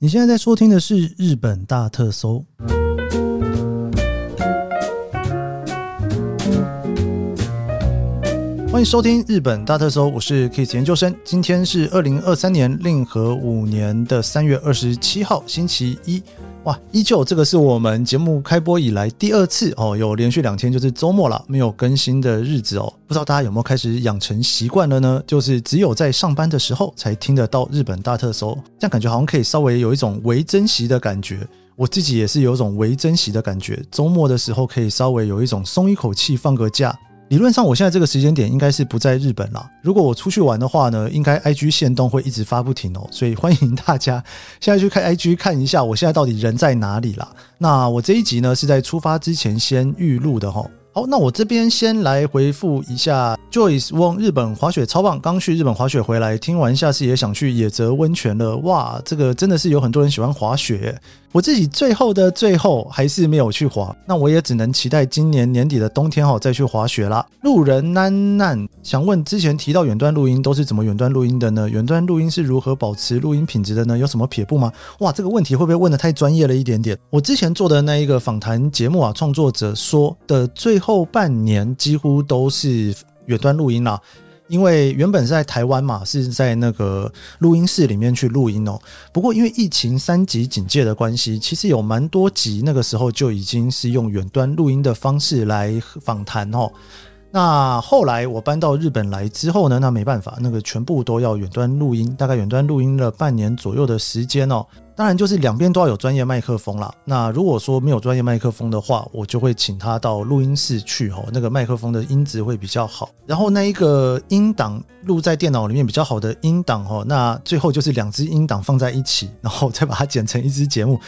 你现在在收听的是日本大特搜，欢迎收听日本大特搜，我是 Kiss 研究生。今天是二零二三年令和五年的三月二十七号，星期一。哇，依旧这个是我们节目开播以来第二次哦，有连续两天就是周末了，没有更新的日子哦。不知道大家有没有开始养成习惯了呢？就是只有在上班的时候才听得到日本大特搜，这样感觉好像可以稍微有一种微珍惜的感觉。我自己也是有种微珍惜的感觉，周末的时候可以稍微有一种松一口气，放个假。理论上，我现在这个时间点应该是不在日本啦。如果我出去玩的话呢，应该 IG 限动会一直发不停哦。所以欢迎大家现在去看 IG 看一下，我现在到底人在哪里啦。那我这一集呢是在出发之前先预录的齁。好，那我这边先来回复一下 Joyce Wong，日本滑雪超棒，刚去日本滑雪回来，听完下次也想去野泽温泉了。哇，这个真的是有很多人喜欢滑雪。我自己最后的最后还是没有去滑，那我也只能期待今年年底的冬天哈再去滑雪啦。路人难难想问，之前提到远端录音都是怎么远端录音的呢？远端录音是如何保持录音品质的呢？有什么撇步吗？哇，这个问题会不会问得太专业了一点点？我之前做的那一个访谈节目啊，创作者说的最后半年几乎都是远端录音啦。因为原本是在台湾嘛，是在那个录音室里面去录音哦。不过因为疫情三级警戒的关系，其实有蛮多集那个时候就已经是用远端录音的方式来访谈哦。那后来我搬到日本来之后呢，那没办法，那个全部都要远端录音，大概远端录音了半年左右的时间哦。当然，就是两边都要有专业麦克风啦。那如果说没有专业麦克风的话，我就会请他到录音室去吼，那个麦克风的音质会比较好。然后那一个音档录在电脑里面比较好的音档哦，那最后就是两只音档放在一起，然后再把它剪成一支节目，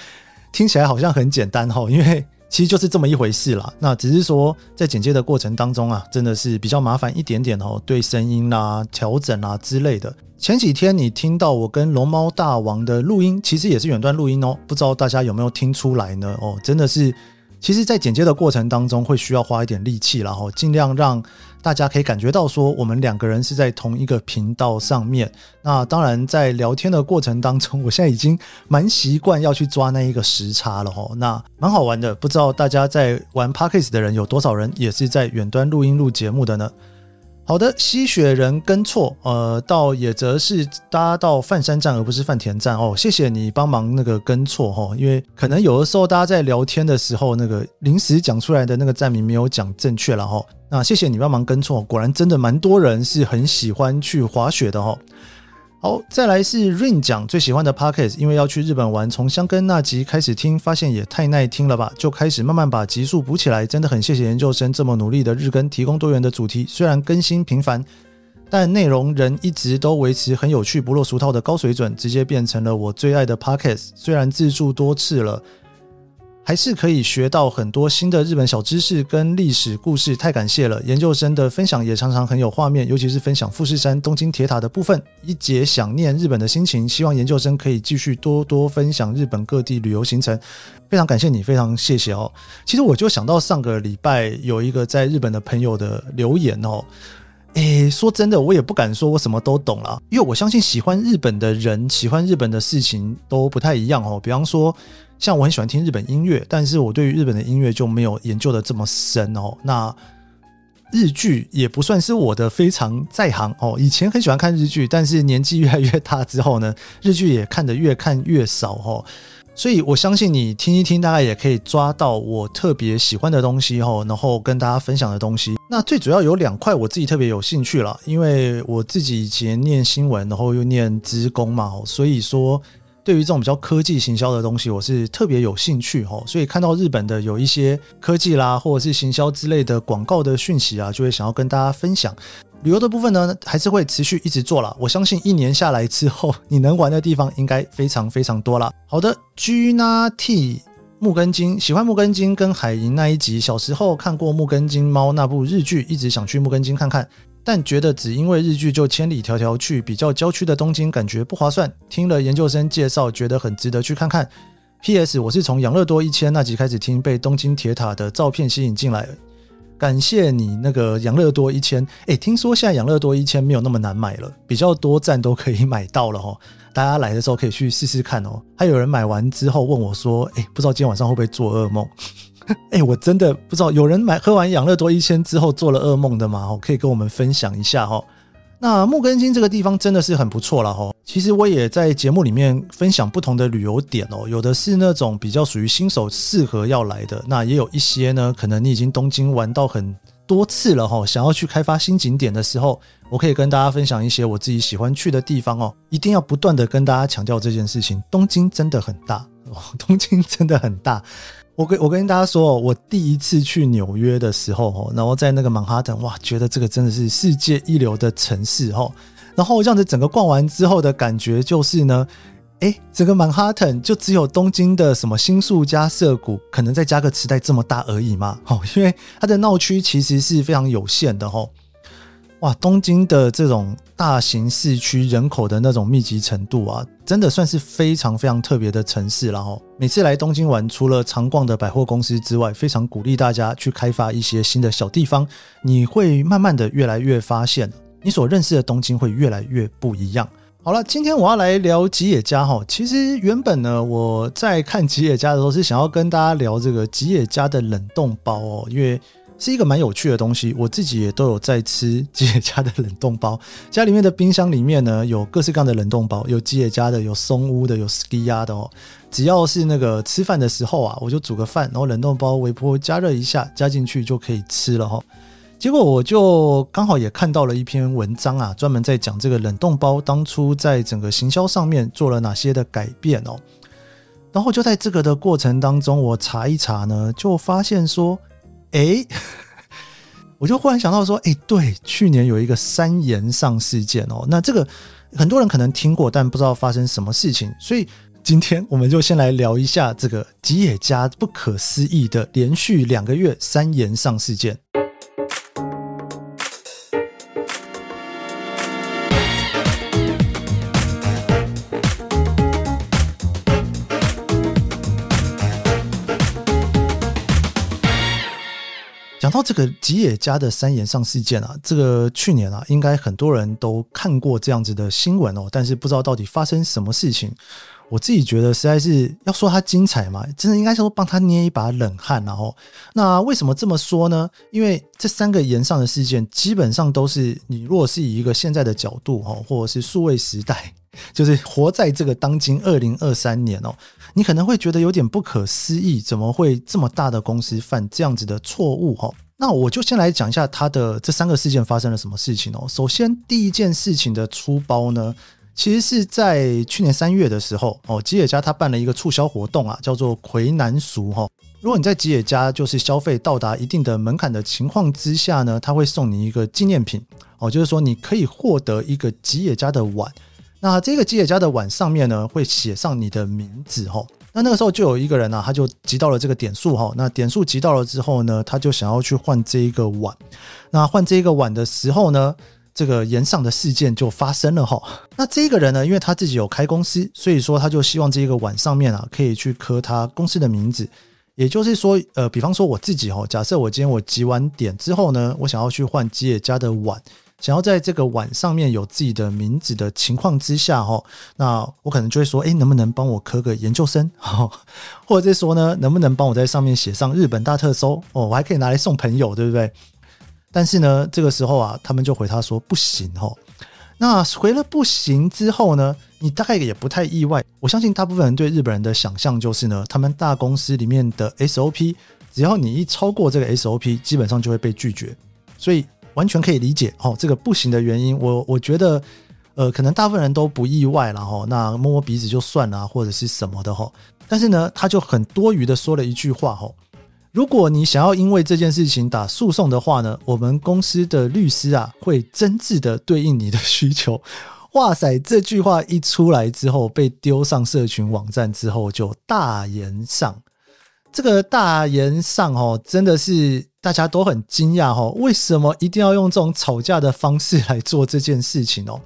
听起来好像很简单哦，因为其实就是这么一回事啦。那只是说在剪接的过程当中啊，真的是比较麻烦一点点哦，对声音啦、调整啊之类的。前几天你听到我跟龙猫大王的录音，其实也是远段录音哦，不知道大家有没有听出来呢？哦，真的是，其实，在剪接的过程当中会需要花一点力气，然后尽量让大家可以感觉到说我们两个人是在同一个频道上面。那当然，在聊天的过程当中，我现在已经蛮习惯要去抓那一个时差了哦，那蛮好玩的，不知道大家在玩 Podcast 的人有多少人也是在远端录音录节目的呢？好的，吸血人跟错，呃，到野则是搭到饭山站而不是饭田站哦。谢谢你帮忙那个跟错哈，因为可能有的时候大家在聊天的时候，那个临时讲出来的那个站名没有讲正确了哈。那谢谢你帮忙跟错，果然真的蛮多人是很喜欢去滑雪的哈。好，再来是 Rain 讲最喜欢的 Podcast，因为要去日本玩，从香根那集开始听，发现也太耐听了吧，就开始慢慢把集数补起来。真的很谢谢研究生这么努力的日更，提供多元的主题，虽然更新频繁，但内容仍一直都维持很有趣、不落俗套的高水准，直接变成了我最爱的 Podcast。虽然自助多次了。还是可以学到很多新的日本小知识跟历史故事，太感谢了！研究生的分享也常常很有画面，尤其是分享富士山、东京铁塔的部分，一解想念日本的心情。希望研究生可以继续多多分享日本各地旅游行程。非常感谢你，非常谢谢哦。其实我就想到上个礼拜有一个在日本的朋友的留言哦，诶，说真的，我也不敢说我什么都懂啦，因为我相信喜欢日本的人，喜欢日本的事情都不太一样哦。比方说。像我很喜欢听日本音乐，但是我对于日本的音乐就没有研究的这么深哦。那日剧也不算是我的非常在行哦。以前很喜欢看日剧，但是年纪越来越大之后呢，日剧也看得越看越少哦。所以我相信你听一听，大概也可以抓到我特别喜欢的东西哦，然后跟大家分享的东西。那最主要有两块我自己特别有兴趣了，因为我自己以前念新闻，然后又念资工嘛，所以说。对于这种比较科技行销的东西，我是特别有兴趣哈，所以看到日本的有一些科技啦，或者是行销之类的广告的讯息啊，就会想要跟大家分享。旅游的部分呢，还是会持续一直做啦。我相信一年下来之后，你能玩的地方应该非常非常多啦。好的，Gina T 木根金喜欢木根金跟海银那一集，小时候看过木根金猫那部日剧，一直想去木根金看看。但觉得只因为日剧就千里迢迢去比较郊区的东京，感觉不划算。听了研究生介绍，觉得很值得去看看。P.S. 我是从养乐多一千那集开始听，被东京铁塔的照片吸引进来。感谢你那个养乐多一千。诶，听说现在养乐多一千没有那么难买了，比较多站都可以买到了哈。大家来的时候可以去试试看哦。还有人买完之后问我说：“哎，不知道今天晚上会不会做噩梦？” 哎，我真的不知道。有人买喝完养乐多一千之后做了噩梦的吗？哦，可以跟我们分享一下哈。那木根津这个地方真的是很不错了哈。其实我也在节目里面分享不同的旅游点哦，有的是那种比较属于新手适合要来的，那也有一些呢，可能你已经东京玩到很多次了哈，想要去开发新景点的时候，我可以跟大家分享一些我自己喜欢去的地方哦。一定要不断的跟大家强调这件事情，东京真的很大 东京真的很大。我跟我跟大家说，我第一次去纽约的时候，然后在那个曼哈顿，哇，觉得这个真的是世界一流的城市哈。然后这样子整个逛完之后的感觉就是呢，诶，整个曼哈顿就只有东京的什么新宿加涩谷，可能再加个池袋这么大而已嘛。哦，因为它的闹区其实是非常有限的哈。哇，东京的这种大型市区人口的那种密集程度啊，真的算是非常非常特别的城市了哈。每次来东京玩，除了常逛的百货公司之外，非常鼓励大家去开发一些新的小地方。你会慢慢的越来越发现，你所认识的东京会越来越不一样。好了，今天我要来聊吉野家哈。其实原本呢，我在看吉野家的时候是想要跟大家聊这个吉野家的冷冻包哦，因为。是一个蛮有趣的东西，我自己也都有在吃吉野家的冷冻包。家里面的冰箱里面呢，有各式各样的冷冻包，有吉野家的，有松屋的，有 Skiya 的哦。只要是那个吃饭的时候啊，我就煮个饭，然后冷冻包微波加热一下，加进去就可以吃了哈。结果我就刚好也看到了一篇文章啊，专门在讲这个冷冻包当初在整个行销上面做了哪些的改变哦。然后就在这个的过程当中，我查一查呢，就发现说。哎，我就忽然想到说，哎，对，去年有一个三岩上事件哦，那这个很多人可能听过，但不知道发生什么事情，所以今天我们就先来聊一下这个吉野家不可思议的连续两个月三岩上事件。讲到这个吉野家的三岩上事件啊，这个去年啊，应该很多人都看过这样子的新闻哦，但是不知道到底发生什么事情。我自己觉得实在是要说它精彩嘛，真的应该说帮他捏一把冷汗。然后，那为什么这么说呢？因为这三个岩上的事件，基本上都是你如果是以一个现在的角度哈，或者是数位时代，就是活在这个当今二零二三年哦。你可能会觉得有点不可思议，怎么会这么大的公司犯这样子的错误？哈，那我就先来讲一下它的这三个事件发生了什么事情哦。首先，第一件事情的出包呢，其实是在去年三月的时候哦，吉野家他办了一个促销活动啊，叫做魁南俗哈。如果你在吉野家就是消费到达一定的门槛的情况之下呢，他会送你一个纪念品哦，就是说你可以获得一个吉野家的碗。那这个吉野家的碗上面呢，会写上你的名字哈。那那个时候就有一个人呢、啊，他就集到了这个点数哈。那点数集到了之后呢，他就想要去换这一个碗。那换这一个碗的时候呢，这个岩上的事件就发生了哈。那这个人呢，因为他自己有开公司，所以说他就希望这一个碗上面啊，可以去刻他公司的名字。也就是说，呃，比方说我自己哈，假设我今天我集完点之后呢，我想要去换吉野家的碗。想要在这个碗上面有自己的名字的情况之下，哈，那我可能就会说，诶，能不能帮我刻个研究生？或者是说呢，能不能帮我在上面写上日本大特搜？哦，我还可以拿来送朋友，对不对？但是呢，这个时候啊，他们就回他说不行，哈。那回了不行之后呢，你大概也不太意外。我相信大部分人对日本人的想象就是呢，他们大公司里面的 SOP，只要你一超过这个 SOP，基本上就会被拒绝。所以。完全可以理解哦，这个不行的原因，我我觉得，呃，可能大部分人都不意外了哈。那摸摸鼻子就算了，或者是什么的哈。但是呢，他就很多余的说了一句话哈：如果你想要因为这件事情打诉讼的话呢，我们公司的律师啊会真挚的对应你的需求。哇塞，这句话一出来之后，被丢上社群网站之后，就大炎上。这个大炎上哦，真的是大家都很惊讶哦，为什么一定要用这种吵架的方式来做这件事情哦？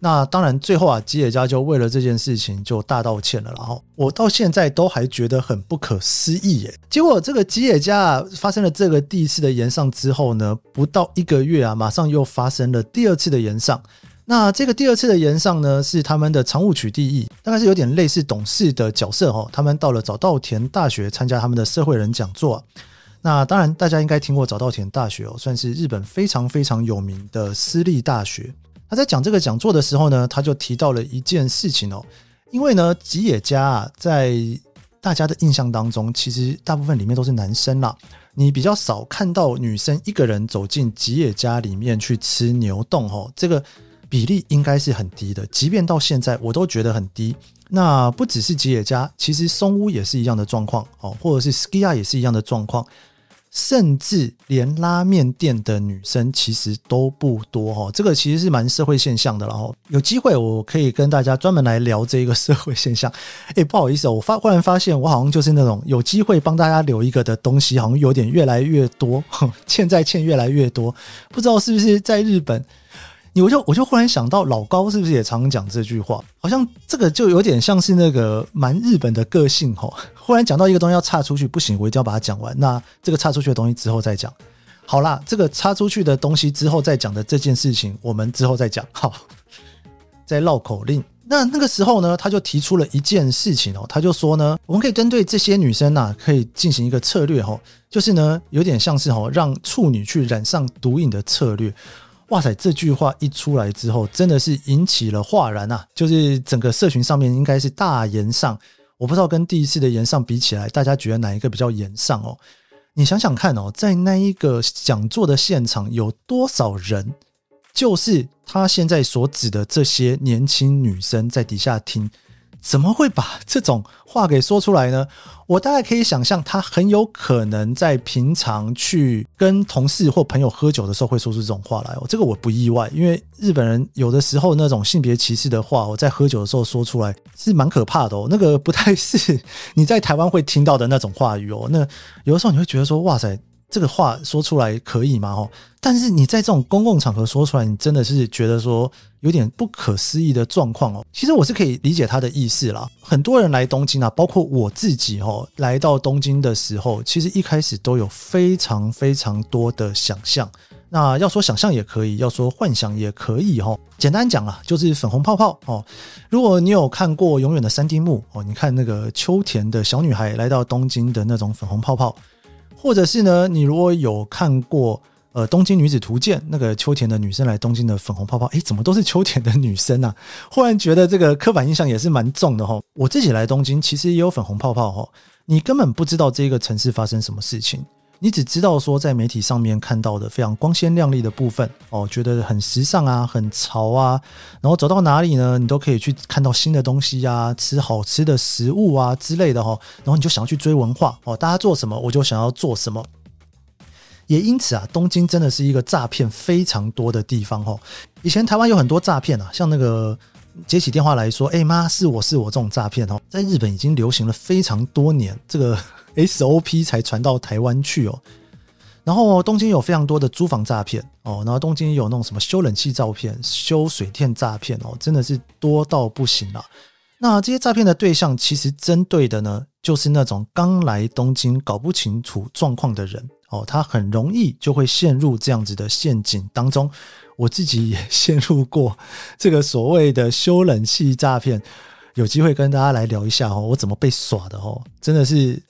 那当然，最后啊，吉野家就为了这件事情就大道歉了。然后我到现在都还觉得很不可思议耶。结果这个吉野家啊，发生了这个第一次的炎上之后呢，不到一个月啊，马上又发生了第二次的炎上。那这个第二次的炎上呢，是他们的常务取缔役，大概是有点类似董事的角色哦。他们到了早稻田大学参加他们的社会人讲座。那当然，大家应该听过早稻田大学哦，算是日本非常非常有名的私立大学。他在讲这个讲座的时候呢，他就提到了一件事情哦，因为呢，吉野家啊，在大家的印象当中，其实大部分里面都是男生啦，你比较少看到女生一个人走进吉野家里面去吃牛洞哦，这个。比例应该是很低的，即便到现在我都觉得很低。那不只是吉野家，其实松屋也是一样的状况哦，或者是 Skia 也是一样的状况，甚至连拉面店的女生其实都不多哦。这个其实是蛮社会现象的，然后有机会我可以跟大家专门来聊这一个社会现象。诶，不好意思，我发忽然发现我好像就是那种有机会帮大家留一个的东西，好像有点越来越多，欠债欠越来越多，不知道是不是在日本。我就我就忽然想到，老高是不是也常讲这句话？好像这个就有点像是那个蛮日本的个性吼。忽然讲到一个东西要岔出去，不行，我一定要把它讲完。那这个岔出去的东西之后再讲。好啦，这个岔出去的东西之后再讲的这件事情，我们之后再讲。好，再绕口令。那那个时候呢，他就提出了一件事情哦，他就说呢，我们可以针对这些女生呐，可以进行一个策略吼，就是呢，有点像是吼让处女去染上毒瘾的策略。哇塞！这句话一出来之后，真的是引起了哗然啊！就是整个社群上面应该是大言上，我不知道跟第一次的言上比起来，大家觉得哪一个比较言上哦？你想想看哦，在那一个讲座的现场，有多少人，就是他现在所指的这些年轻女生在底下听。怎么会把这种话给说出来呢？我大概可以想象，他很有可能在平常去跟同事或朋友喝酒的时候会说出这种话来哦。这个我不意外，因为日本人有的时候那种性别歧视的话，我在喝酒的时候说出来是蛮可怕的哦。那个不太是你在台湾会听到的那种话语哦。那有的时候你会觉得说，哇塞。这个话说出来可以吗？哦，但是你在这种公共场合说出来，你真的是觉得说有点不可思议的状况哦。其实我是可以理解他的意思啦。很多人来东京啊，包括我自己哦，来到东京的时候，其实一开始都有非常非常多的想象。那要说想象也可以，要说幻想也可以哦。简单讲啊，就是粉红泡泡哦。如果你有看过《永远的三丁目》哦，你看那个秋田的小女孩来到东京的那种粉红泡泡。或者是呢，你如果有看过呃《东京女子图鉴》，那个秋田的女生来东京的粉红泡泡，诶，怎么都是秋田的女生啊？忽然觉得这个刻板印象也是蛮重的哈。我自己来东京，其实也有粉红泡泡哈，你根本不知道这个城市发生什么事情。你只知道说，在媒体上面看到的非常光鲜亮丽的部分哦，觉得很时尚啊，很潮啊，然后走到哪里呢，你都可以去看到新的东西啊，吃好吃的食物啊之类的哈，然后你就想要去追文化哦，大家做什么我就想要做什么。也因此啊，东京真的是一个诈骗非常多的地方哦。以前台湾有很多诈骗啊，像那个。接起电话来说：“哎妈，是我是我这种诈骗哦，在日本已经流行了非常多年，这个 SOP 才传到台湾去哦。然后东京有非常多的租房诈骗哦，然后东京有那种什么修冷气诈骗、修水电诈骗哦，真的是多到不行了。那这些诈骗的对象其实针对的呢，就是那种刚来东京搞不清楚状况的人哦，他很容易就会陷入这样子的陷阱当中。”我自己也 陷入过这个所谓的修冷气诈骗，有机会跟大家来聊一下哦，我怎么被耍的哦，真的是，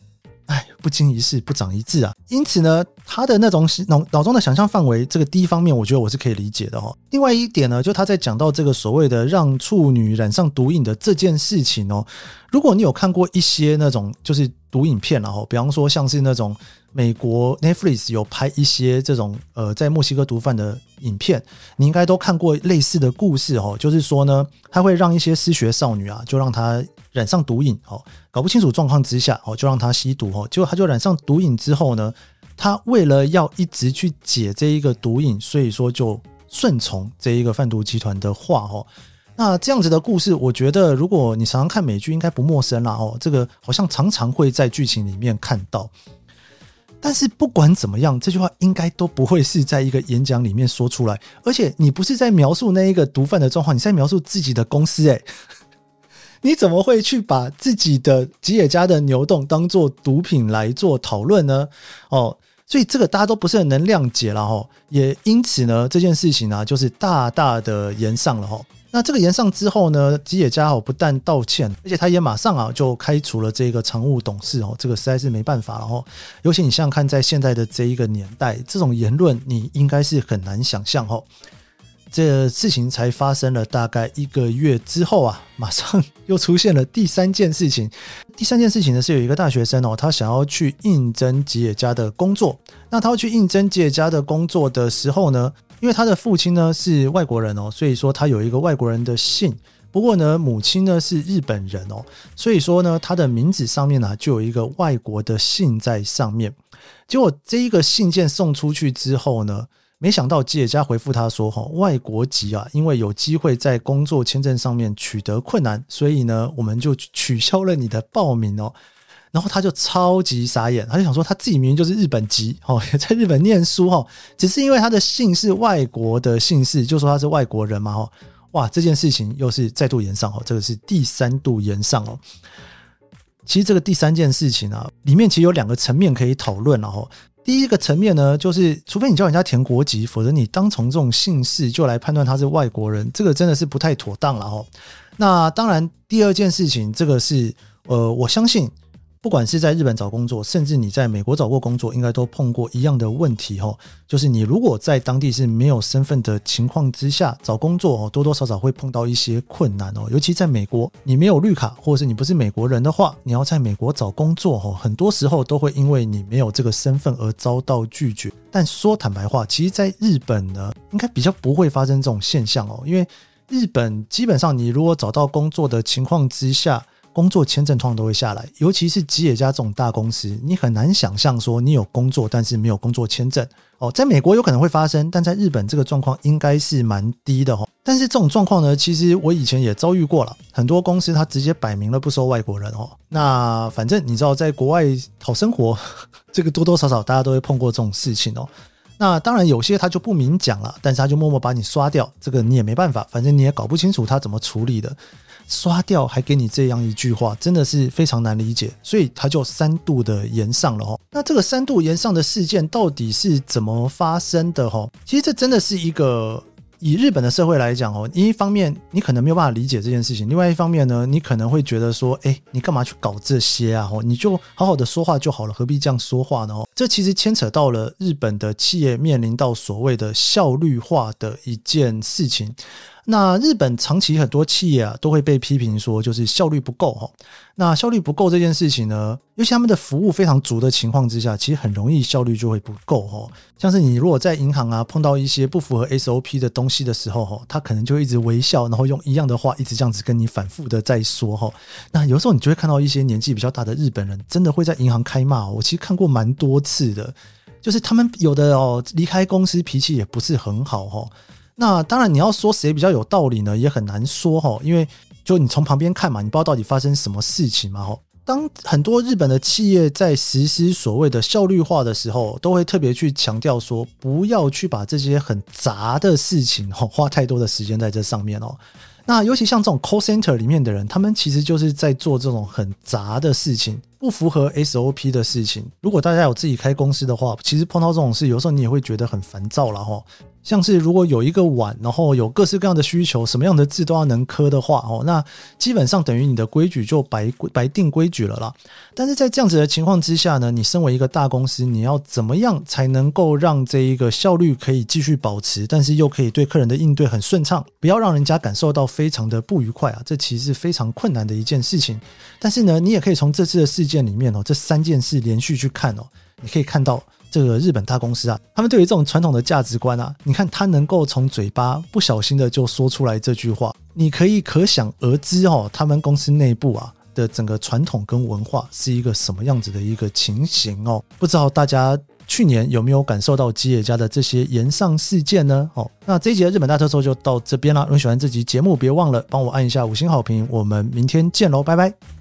哎，不经一事不长一智啊。因此呢，他的那种脑脑中的想象范围，这个第一方面，我觉得我是可以理解的哦。另外一点呢，就他在讲到这个所谓的让处女染上毒瘾的这件事情哦，如果你有看过一些那种就是毒瘾片然后，比方说像是那种。美国 Netflix 有拍一些这种呃，在墨西哥毒贩的影片，你应该都看过类似的故事哦。就是说呢，他会让一些失学少女啊，就让她染上毒瘾哦，搞不清楚状况之下哦，就让她吸毒哦。结果她就染上毒瘾之后呢，她为了要一直去解这一个毒瘾，所以说就顺从这一个贩毒集团的话哦。那这样子的故事，我觉得如果你常常看美剧，应该不陌生啦哦。这个好像常常会在剧情里面看到。但是不管怎么样，这句话应该都不会是在一个演讲里面说出来。而且你不是在描述那一个毒贩的状况，你在描述自己的公司。诶，你怎么会去把自己的吉野家的牛洞当做毒品来做讨论呢？哦，所以这个大家都不是很能谅解了哈。也因此呢，这件事情呢，就是大大的延上了哈。那这个延上之后呢，吉野家哦不但道歉，而且他也马上啊就开除了这个常务董事哦，这个实在是没办法了哦。尤其你想想看，在现在的这一个年代，这种言论你应该是很难想象哦。这事情才发生了大概一个月之后啊，马上 又出现了第三件事情。第三件事情呢，是有一个大学生哦，他想要去应征吉野家的工作。那他要去应征吉野家的工作的时候呢，因为他的父亲呢是外国人哦，所以说他有一个外国人的姓。不过呢，母亲呢是日本人哦，所以说呢，他的名字上面呢就有一个外国的姓在上面。结果这一个信件送出去之后呢，没想到吉野家回复他说：“哈，外国籍啊，因为有机会在工作签证上面取得困难，所以呢，我们就取消了你的报名哦。”然后他就超级傻眼，他就想说他自己明明就是日本籍哦，在日本念书哦，只是因为他的姓是外国的姓氏，就说他是外国人嘛哦。哇，这件事情又是再度延上哦，这个是第三度延上哦。其实这个第三件事情啊，里面其实有两个层面可以讨论了哦。第一个层面呢，就是除非你叫人家填国籍，否则你单从这种姓氏就来判断他是外国人，这个真的是不太妥当了哦。那当然，第二件事情，这个是呃，我相信。不管是在日本找工作，甚至你在美国找过工作，应该都碰过一样的问题哈，就是你如果在当地是没有身份的情况之下找工作哦，多多少少会碰到一些困难哦。尤其在美国，你没有绿卡，或者是你不是美国人的话，你要在美国找工作哦，很多时候都会因为你没有这个身份而遭到拒绝。但说坦白话，其实在日本呢，应该比较不会发生这种现象哦，因为日本基本上你如果找到工作的情况之下。工作签证通常都会下来，尤其是吉野家这种大公司，你很难想象说你有工作，但是没有工作签证哦。在美国有可能会发生，但在日本这个状况应该是蛮低的哦。但是这种状况呢，其实我以前也遭遇过了，很多公司它直接摆明了不收外国人哦。那反正你知道，在国外讨生活，这个多多少少大家都会碰过这种事情哦。那当然有些他就不明讲了，但是他就默默把你刷掉，这个你也没办法，反正你也搞不清楚他怎么处理的。刷掉还给你这样一句话，真的是非常难理解，所以他就三度的延上了哦。那这个三度延上的事件到底是怎么发生的哦？其实这真的是一个。以日本的社会来讲哦，一方面你可能没有办法理解这件事情，另外一方面呢，你可能会觉得说，哎，你干嘛去搞这些啊？哦，你就好好的说话就好了，何必这样说话呢？哦，这其实牵扯到了日本的企业面临到所谓的效率化的一件事情。那日本长期很多企业啊，都会被批评说就是效率不够哈。那效率不够这件事情呢，尤其他们的服务非常足的情况之下，其实很容易效率就会不够哈。像是你如果在银行啊碰到一些不符合 SOP 的东西的时候哈，他可能就一直微笑，然后用一样的话一直这样子跟你反复的在说哈。那有时候你就会看到一些年纪比较大的日本人，真的会在银行开骂。我其实看过蛮多次的，就是他们有的哦离开公司脾气也不是很好哈。那当然，你要说谁比较有道理呢，也很难说哈，因为就你从旁边看嘛，你不知道到底发生什么事情嘛哈。当很多日本的企业在实施所谓的效率化的时候，都会特别去强调说，不要去把这些很杂的事情哈花太多的时间在这上面哦。那尤其像这种 call center 里面的人，他们其实就是在做这种很杂的事情，不符合 SOP 的事情。如果大家有自己开公司的话，其实碰到这种事，有时候你也会觉得很烦躁了哈。像是如果有一个碗，然后有各式各样的需求，什么样的字都要能刻的话，哦，那基本上等于你的规矩就白白定规矩了啦。但是在这样子的情况之下呢，你身为一个大公司，你要怎么样才能够让这一个效率可以继续保持，但是又可以对客人的应对很顺畅，不要让人家感受到非常的不愉快啊？这其实是非常困难的一件事情。但是呢，你也可以从这次的事件里面哦，这三件事连续去看哦，你可以看到。这个日本大公司啊，他们对于这种传统的价值观啊，你看他能够从嘴巴不小心的就说出来这句话，你可以可想而知哦，他们公司内部啊的整个传统跟文化是一个什么样子的一个情形哦。不知道大家去年有没有感受到吉野家的这些炎上事件呢？哦，那这一集的日本大特搜就到这边了。如果喜欢这集节目，别忘了帮我按一下五星好评。我们明天见喽，拜拜。